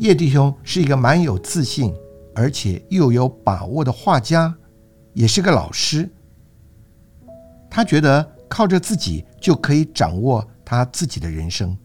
叶弟兄是一个蛮有自信，而且又有把握的画家，也是个老师。他觉得靠着自己就可以掌握他自己的人生。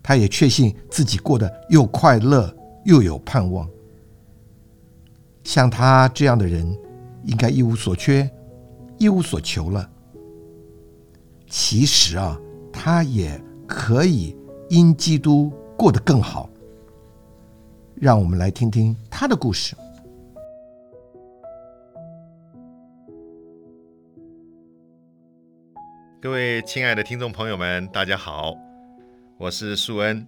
他也确信自己过得又快乐又有盼望。像他这样的人，应该一无所缺，一无所求了。其实啊，他也可以因基督过得更好。让我们来听听他的故事。各位亲爱的听众朋友们，大家好，我是素恩。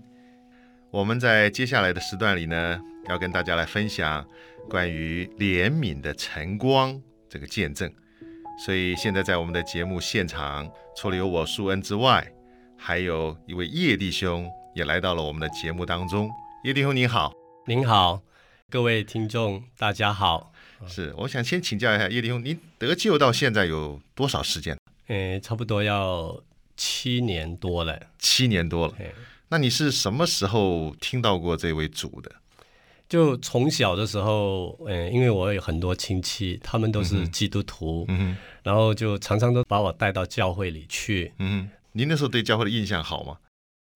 我们在接下来的时段里呢，要跟大家来分享关于怜悯的晨光这个见证。所以现在在我们的节目现场，除了有我素恩之外，还有一位叶弟兄也来到了我们的节目当中。叶弟兄你好。您好，各位听众，大家好。是，我想先请教一下叶立兄，您得救到现在有多少时间？诶，差不多要七年多了。七年多了。那你是什么时候听到过这位主的？就从小的时候，嗯，因为我有很多亲戚，他们都是基督徒，嗯然后就常常都把我带到教会里去。嗯，您那时候对教会的印象好吗？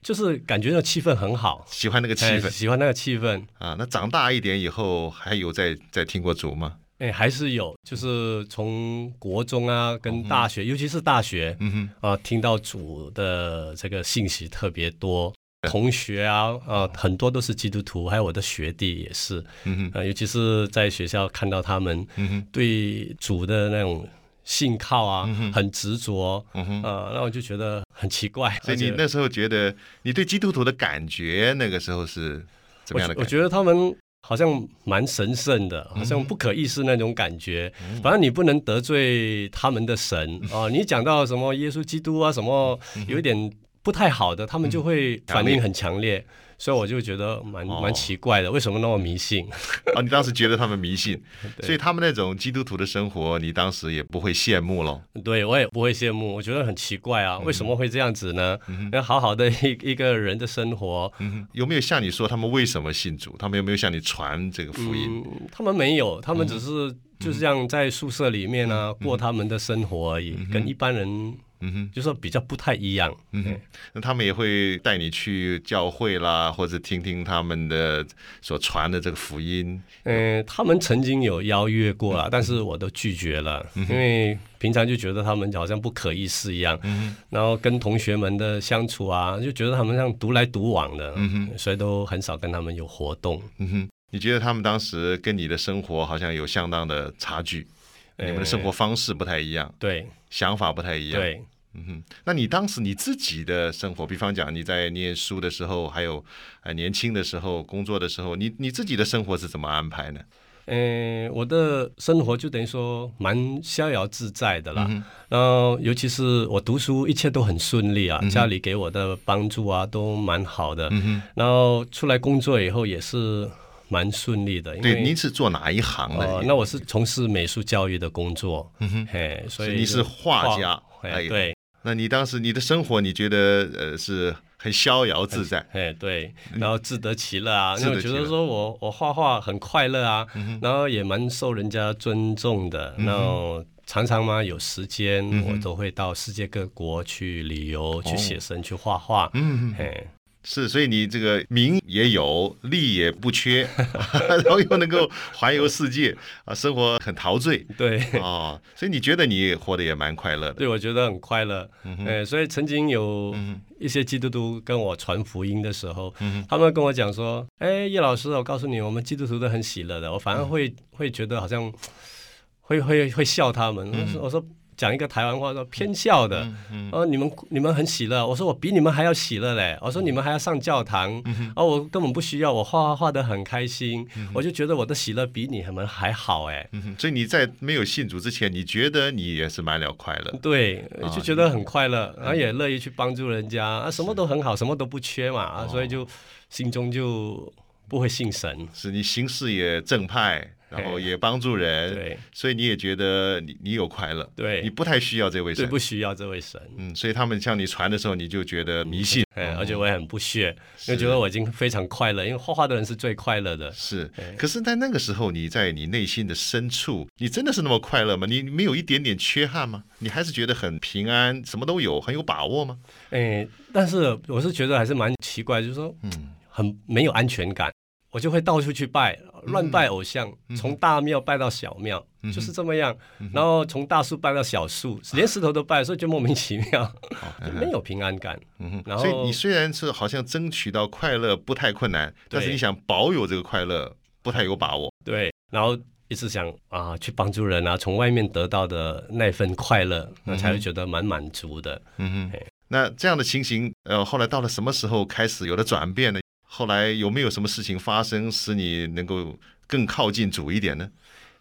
就是感觉那气氛很好，喜欢那个气氛，喜欢那个气氛。啊。那长大一点以后，还有在在听过主吗？哎，还是有，就是从国中啊，跟大学，尤其是大学，嗯哼。啊，听到主的这个信息特别多，同学啊，啊，很多都是基督徒，还有我的学弟也是，嗯哼。啊，尤其是在学校看到他们，嗯哼，对主的那种。信靠啊，很执着，呃，那我就觉得很奇怪。所以你那时候觉得，你对基督徒的感觉，那个时候是怎么样的？我觉得他们好像蛮神圣的，好像不可一世那种感觉。反正你不能得罪他们的神啊。你讲到什么耶稣基督啊，什么有一点不太好的，他们就会反应很强烈。所以我就觉得蛮蛮奇怪的，为什么那么迷信？哦，你当时觉得他们迷信，所以他们那种基督徒的生活，你当时也不会羡慕喽？对，我也不会羡慕，我觉得很奇怪啊，为什么会这样子呢？那好好的一一个人的生活，有没有像你说他们为什么信主？他们有没有向你传这个福音？他们没有，他们只是就是像在宿舍里面呢过他们的生活而已，跟一般人。嗯哼，就说比较不太一样。嗯哼，那他们也会带你去教会啦，或者听听他们的所传的这个福音。嗯，他们曾经有邀约过了，但是我都拒绝了，因为平常就觉得他们好像不可一世一样。嗯然后跟同学们的相处啊，就觉得他们像独来独往的。嗯哼，所以都很少跟他们有活动。嗯哼，你觉得他们当时跟你的生活好像有相当的差距？你们的生活方式不太一样，对，想法不太一样，对，嗯哼。那你当时你自己的生活，比方讲你在念书的时候，还有呃年轻的时候工作的时候，你你自己的生活是怎么安排呢？嗯，我的生活就等于说蛮逍遥自在的啦。然后尤其是我读书，一切都很顺利啊，家里给我的帮助啊都蛮好的。然后出来工作以后也是。蛮顺利的，对，您是做哪一行的？那我是从事美术教育的工作，嗯哼，嘿，所以你是画家，哎，对。那你当时你的生活，你觉得呃是很逍遥自在，哎，对，然后自得其乐啊，因为觉得说我我画画很快乐啊，然后也蛮受人家尊重的，然后常常嘛有时间我都会到世界各国去旅游，去写生，去画画，嗯，嘿。是，所以你这个名也有，利也不缺，然后又能够环游世界啊，生活很陶醉。对啊，所以你觉得你活得也蛮快乐的。对，我觉得很快乐。哎，所以曾经有一些基督徒跟我传福音的时候，他们跟我讲说：“哎，叶老师，我告诉你，我们基督徒都很喜乐的。”我反而会会觉得好像。会会会笑他们。我说我说。讲一个台湾话说偏笑的，哦，你们你们很喜乐，我说我比你们还要喜乐嘞，我说你们还要上教堂，哦，我根本不需要，我画画画的很开心，我就觉得我的喜乐比你们还好哎，所以你在没有信主之前，你觉得你也是蛮了快乐，对，就觉得很快乐，然后也乐意去帮助人家啊，什么都很好，什么都不缺嘛啊，所以就心中就不会信神，是你行事也正派。然后也帮助人，对，所以你也觉得你你有快乐，对，你不太需要这位神，不需要这位神，嗯，所以他们向你传的时候，你就觉得迷信，哎，而且我也很不屑，因为觉得我已经非常快乐，因为画画的人是。最快乐的，是。可是，在那个时候，你在你内心的深处，你真的是那么快乐吗？你没有一点点缺憾吗？你还是觉得很平安，什么都有，很有把握吗？哎，但是我是觉得还是蛮奇怪，就是说，嗯，很没有安全感。我就会到处去拜，乱拜偶像，从大庙拜到小庙，就是这么样。然后从大树拜到小树，连石头都拜，所以就莫名其妙，没有平安感。然后，所以你虽然是好像争取到快乐不太困难，但是你想保有这个快乐不太有把握。对，然后一直想啊，去帮助人啊，从外面得到的那份快乐，那才会觉得蛮满足的。嗯哼，那这样的情形，呃，后来到了什么时候开始有了转变呢？后来有没有什么事情发生，使你能够更靠近主一点呢？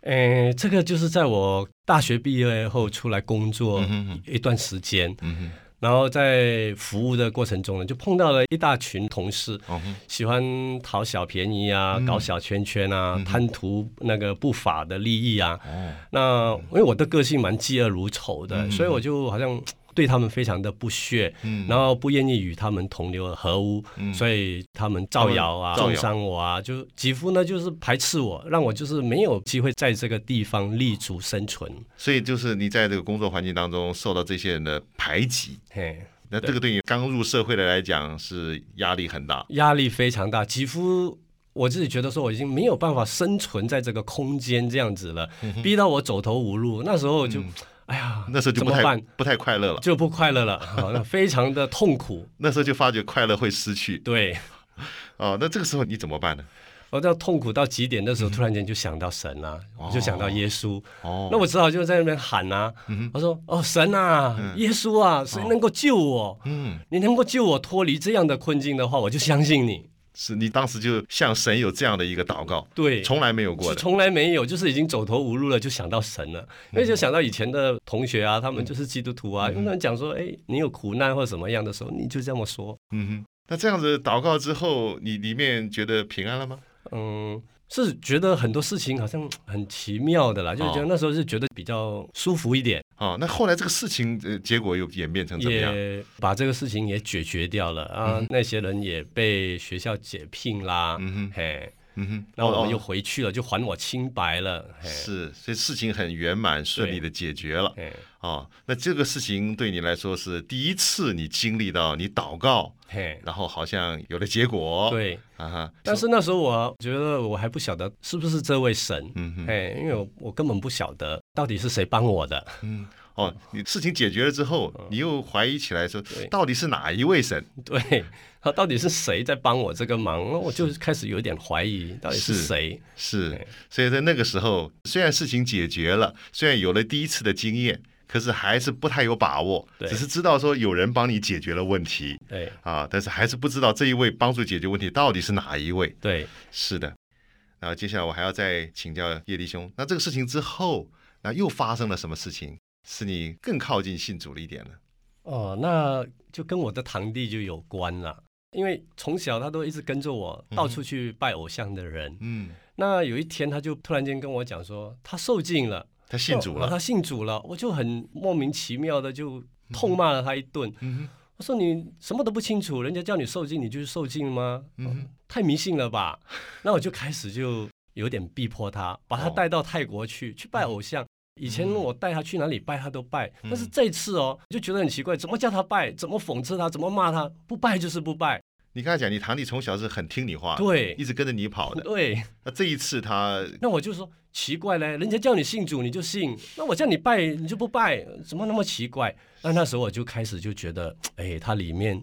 诶，这个就是在我大学毕业后出来工作一段时间，然后在服务的过程中呢，就碰到了一大群同事，喜欢讨小便宜啊，搞小圈圈啊，贪图那个不法的利益啊。那因为我的个性蛮嫉恶如仇的，所以我就好像。对他们非常的不屑，嗯。然后不愿意与他们同流合污，嗯。所以他们造谣啊，重伤我啊，就几乎呢就是排斥我，让我就是没有机会在这个地方立足生存。所以就是你在这个工作环境当中受到这些人的排挤，嘿，那这个对。你刚入社会的来讲是压力很大，压力非常大，几乎我自己觉得说我已经没有办法生存在这个空间这样子了，逼到我走投无路，那时候就。哎呀，那时候就不太不太快乐了，就不快乐了，那非常的痛苦。那时候就发觉快乐会失去。对，哦，那这个时候你怎么办呢？我到痛苦到极点的时候，突然间就想到神啊，就想到耶稣。哦，那我只好就在那边喊啊，我说：“哦，神啊，耶稣啊，谁能够救我？嗯，你能够救我脱离这样的困境的话，我就相信你。”是你当时就向神有这样的一个祷告，对，从来没有过的，从来没有，就是已经走投无路了，就想到神了，因为就想到以前的同学啊，他们就是基督徒啊，因为他们讲说，哎，你有苦难或者什么样的时候，你就这么说，嗯哼，那这样子祷告之后，你里面觉得平安了吗？嗯。是觉得很多事情好像很奇妙的啦，就觉得那时候是觉得比较舒服一点。哦，那后来这个事情呃结果又演变成怎么样？把这个事情也解决掉了啊，那些人也被学校解聘啦。嗯哼，嘿。嗯哼，然后我们又回去了，就还我清白了。是，所以事情很圆满顺利的解决了。哦，那这个事情对你来说是第一次你经历到你祷告，然后好像有了结果。对，啊哈。但是那时候我觉得我还不晓得是不是这位神，嗯哼，哎，因为我我根本不晓得到底是谁帮我的。嗯。哦，你事情解决了之后，你又怀疑起来说，到底是哪一位神？对，他到底是谁在帮我这个忙？我就开始有点怀疑，到底是谁？是，所以在那个时候，虽然事情解决了，虽然有了第一次的经验，可是还是不太有把握，只是知道说有人帮你解决了问题。对，啊，但是还是不知道这一位帮助解决问题到底是哪一位。对，是的。然后接下来我还要再请教叶弟兄，那这个事情之后，那又发生了什么事情？是你更靠近信主了一点了，哦，那就跟我的堂弟就有关了，因为从小他都一直跟着我到处去拜偶像的人，嗯，那有一天他就突然间跟我讲说他受尽了，他信主了，他信主了，我就很莫名其妙的就痛骂了他一顿，我说你什么都不清楚，人家叫你受尽你就是受尽吗？嗯，太迷信了吧？那我就开始就有点逼迫他，把他带到泰国去去拜偶像。以前我带他去哪里拜，他都拜。但是这次哦，就觉得很奇怪，怎么叫他拜？怎么讽刺他？怎么骂他？不拜就是不拜。你刚才讲，你堂弟从小是很听你话，对，一直跟着你跑的。对。那这一次他，那我就说奇怪嘞，人家叫你信主你就信，那我叫你拜你就不拜，怎么那么奇怪？那那时候我就开始就觉得，哎，他里面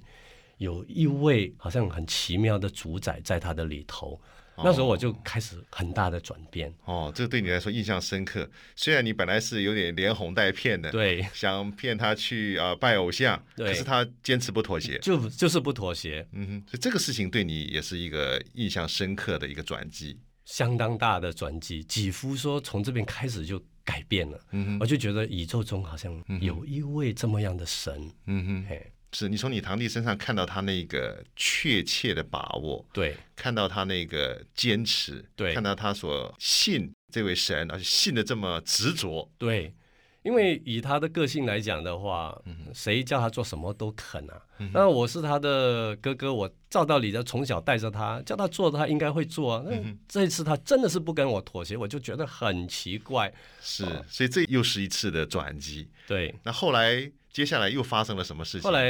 有一位好像很奇妙的主宰在他的里头。那时候我就开始很大的转变。哦，这个对你来说印象深刻。虽然你本来是有点连哄带骗的，对，想骗他去啊拜偶像，可是他坚持不妥协，就就是不妥协。嗯哼，所以这个事情对你也是一个印象深刻的一个转机，相当大的转机。几乎说从这边开始就改变了。嗯哼，我就觉得宇宙中好像有一位这么样的神。嗯哼，嘿。是你从你堂弟身上看到他那个确切的把握，对，看到他那个坚持，对，看到他所信这位神，而且信的这么执着，对，因为以他的个性来讲的话，谁叫他做什么都肯啊。那我是他的哥哥，我照道理的从小带着他，叫他做，他应该会做。啊那这一次他真的是不跟我妥协，我就觉得很奇怪。是，所以这又是一次的转机。对，那后来。接下来又发生了什么事情？后来，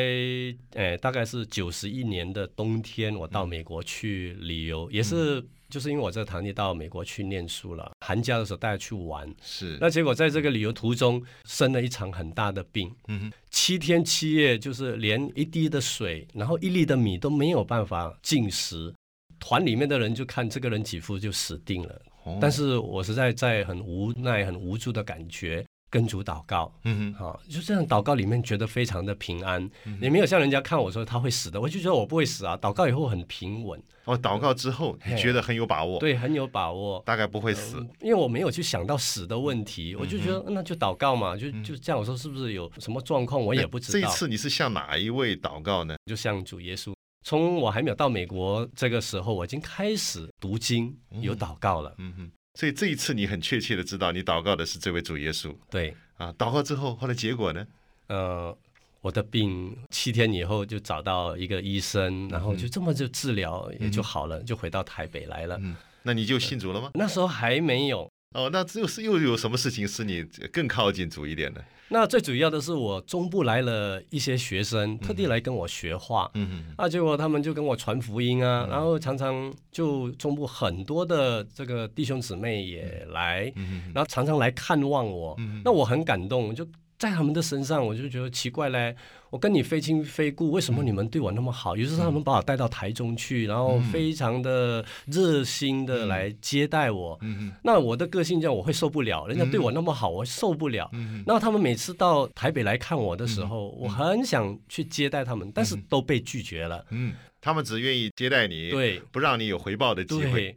诶，大概是九十一年的冬天，我到美国去旅游，也是就是因为我这个堂弟到美国去念书了，寒假的时候带他去玩。是，那结果在这个旅游途中生了一场很大的病，嗯哼，七天七夜就是连一滴的水，然后一粒的米都没有办法进食，团里面的人就看这个人几乎就死定了。但是我实在在很无奈、很无助的感觉。跟主祷告，嗯哼，好，就这样祷告里面觉得非常的平安，也没有像人家看我说他会死的，我就觉得我不会死啊。祷告以后很平稳，哦，祷告之后你觉得很有把握，对，很有把握，大概不会死，因为我没有去想到死的问题，我就觉得那就祷告嘛，就就这样。我说是不是有什么状况，我也不知道。这一次你是向哪一位祷告呢？就向主耶稣。从我还没有到美国这个时候，我已经开始读经，有祷告了。嗯哼。所以这一次你很确切的知道，你祷告的是这位主耶稣。对啊，祷告之后，后来结果呢？呃，我的病七天以后就找到一个医生，然后就这么就治疗也就好了，就回到台北来了。嗯，那你就信主了吗？那时候还没有。哦，那又是又有什么事情使你更靠近主一点呢？那最主要的是，我中部来了一些学生，特地来跟我学画。嗯嗯。啊，结果他们就跟我传福音啊，然后常常就中部很多的这个弟兄姊妹也来，然后常常来看望我。那我很感动，就。在他们的身上，我就觉得奇怪嘞。我跟你非亲非故，为什么你们对我那么好？于是他们把我带到台中去，然后非常的热心的来接待我。那我的个性这样，我会受不了。人家对我那么好，我受不了。然后他们每次到台北来看我的时候，我很想去接待他们，但是都被拒绝了。嗯，他们只愿意接待你，对，不让你有回报的机会。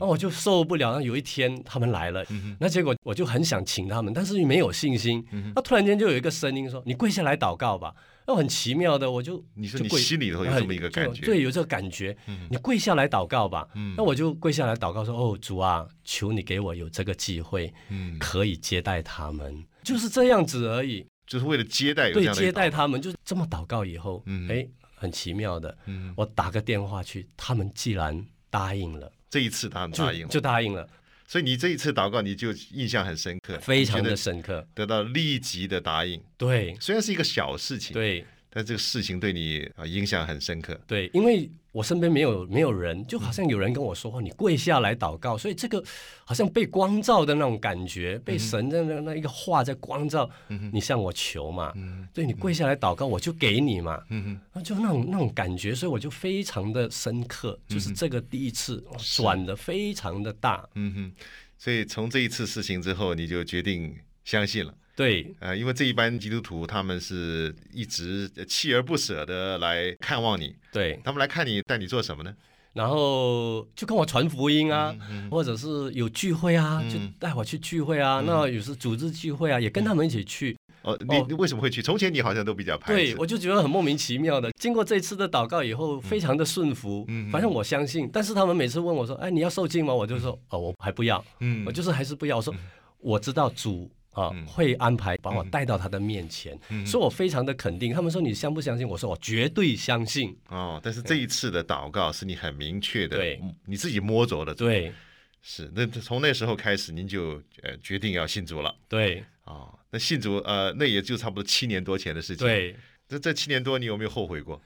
那我就受不了。那有一天他们来了，那结果我就很想请他们，但是没有信心。那突然间就有一个声音说：“你跪下来祷告吧。”那很奇妙的，我就你说你心里头有这么一个感觉，对，有这个感觉。你跪下来祷告吧。那我就跪下来祷告说：“哦，主啊，求你给我有这个机会，可以接待他们，就是这样子而已。”就是为了接待，对，接待他们，就是这么祷告以后，哎，很奇妙的。我打个电话去，他们既然答应了。这一次他们答应了，就答应了，所以你这一次祷告你就印象很深刻，非常的深刻，得到立即的答应。对，虽然是一个小事情，对。但这个事情对你啊影响很深刻。对，因为我身边没有没有人，就好像有人跟我说话，你跪下来祷告，所以这个好像被光照的那种感觉，被神的那那一个话在光照，你向我求嘛，对你跪下来祷告，我就给你嘛，就那种那种感觉，所以我就非常的深刻，就是这个第一次转的非常的大。嗯哼，所以从这一次事情之后，你就决定相信了。对，呃，因为这一班基督徒他们是一直锲而不舍的来看望你，对他们来看你，带你做什么呢？然后就跟我传福音啊，或者是有聚会啊，就带我去聚会啊。那有时组织聚会啊，也跟他们一起去。哦，你为什么会去？从前你好像都比较排斥。对，我就觉得很莫名其妙的。经过这次的祷告以后，非常的顺服。嗯，反正我相信。但是他们每次问我说：“哎，你要受浸吗？”我就说：“哦，我还不要。”嗯，我就是还是不要。我说我知道主。啊，会安排把我带到他的面前，所以我非常的肯定。他们说你相不相信？我说我绝对相信。哦，但是这一次的祷告是你很明确的，对，你自己摸着的。对，是。那从那时候开始，您就呃决定要信主了。对，啊，那信主呃，那也就差不多七年多前的事情。对，这这七年多，你有没有后悔过？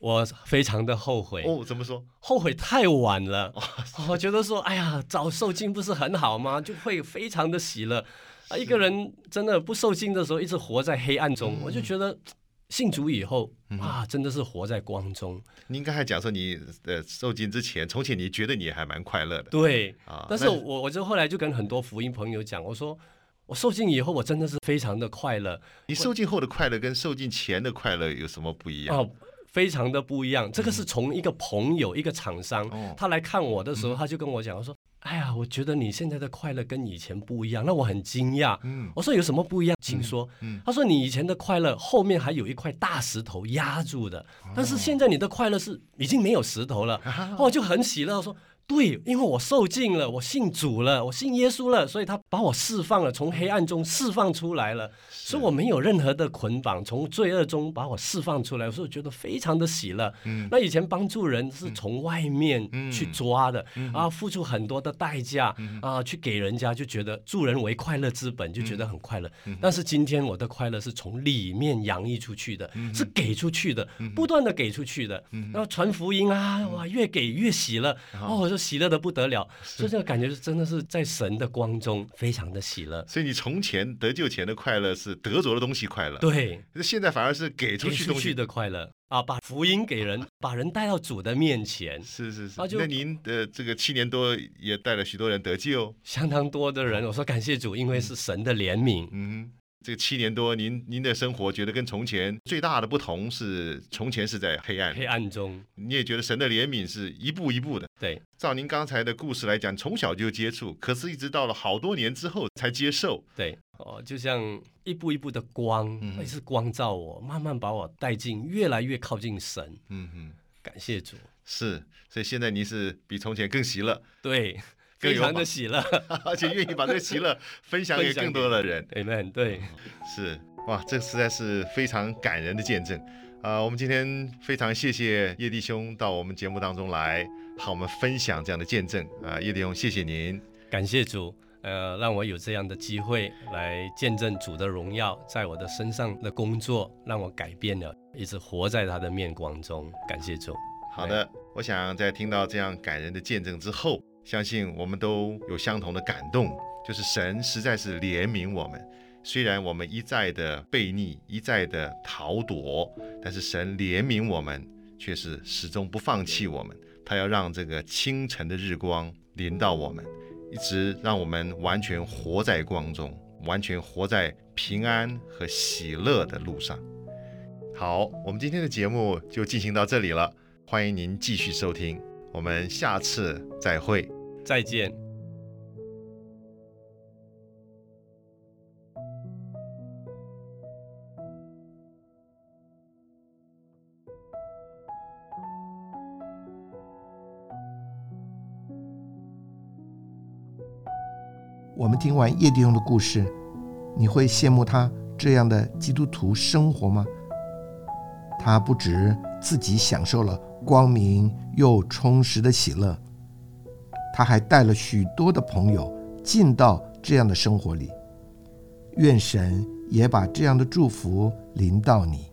我非常的后悔。哦，怎么说？后悔太晚了。我觉得说，哎呀，早受尽不是很好吗？就会非常的喜乐。啊，一个人真的不受惊的时候，一直活在黑暗中，我就觉得信主以后啊，真的是活在光中。您刚才讲说你呃受尽之前，从前你觉得你还蛮快乐的，对啊。但是我我就后来就跟很多福音朋友讲，我说我受尽以后，我真的是非常的快乐。你受尽后的快乐跟受尽前的快乐有什么不一样？哦，非常的不一样。这个是从一个朋友、一个厂商，他来看我的时候，他就跟我讲，我说。哎呀，我觉得你现在的快乐跟以前不一样，那我很惊讶。嗯，我说有什么不一样，请说。嗯，他说你以前的快乐后面还有一块大石头压住的，但是现在你的快乐是已经没有石头了。哦，就很喜乐说。对，因为我受尽了，我信主了，我信耶稣了，所以他把我释放了，从黑暗中释放出来了，所以我没有任何的捆绑，从罪恶中把我释放出来，所以我觉得非常的喜乐。嗯，那以前帮助人是从外面去抓的，啊，付出很多的代价，啊，去给人家就觉得助人为快乐之本，就觉得很快乐。但是今天我的快乐是从里面洋溢出去的，是给出去的，不断的给出去的，然后传福音啊，哇，越给越喜乐。哦，我说。喜乐的不得了，所以这个感觉是真的是在神的光中，非常的喜乐。所以你从前得救前的快乐是得着的东西快乐，对。现在反而是给出去东西的快乐啊，把福音给人，把人带到主的面前。是是是。那您的这个七年多也带了许多人得救，相当多的人。我说感谢主，因为是神的怜悯。嗯。这个七年多，您您的生活觉得跟从前最大的不同是，从前是在黑暗黑暗中，你也觉得神的怜悯是一步一步的。对，照您刚才的故事来讲，从小就接触，可是一直到了好多年之后才接受。对，哦，就像一步一步的光，也是光照我，慢慢把我带进，越来越靠近神。嗯哼，感谢主。是，所以现在您是比从前更喜乐。对。非常的喜乐，而且愿意把这个喜乐分享给更多的人。Amen。对，是哇，这实在是非常感人的见证啊！我们今天非常谢谢叶弟兄到我们节目当中来，和我们分享这样的见证啊！叶弟兄，谢谢您，感谢主，呃，让我有这样的机会来见证主的荣耀在我的身上的工作，让我改变了，一直活在他的面光中。感谢主。好的，我想在听到这样感人的见证之后。相信我们都有相同的感动，就是神实在是怜悯我们。虽然我们一再的悖逆，一再的逃躲，但是神怜悯我们，却是始终不放弃我们。他要让这个清晨的日光临到我们，一直让我们完全活在光中，完全活在平安和喜乐的路上。好，我们今天的节目就进行到这里了，欢迎您继续收听，我们下次再会。再见。我们听完叶弟兄的故事，你会羡慕他这样的基督徒生活吗？他不止自己享受了光明又充实的喜乐。他还带了许多的朋友进到这样的生活里，愿神也把这样的祝福临到你。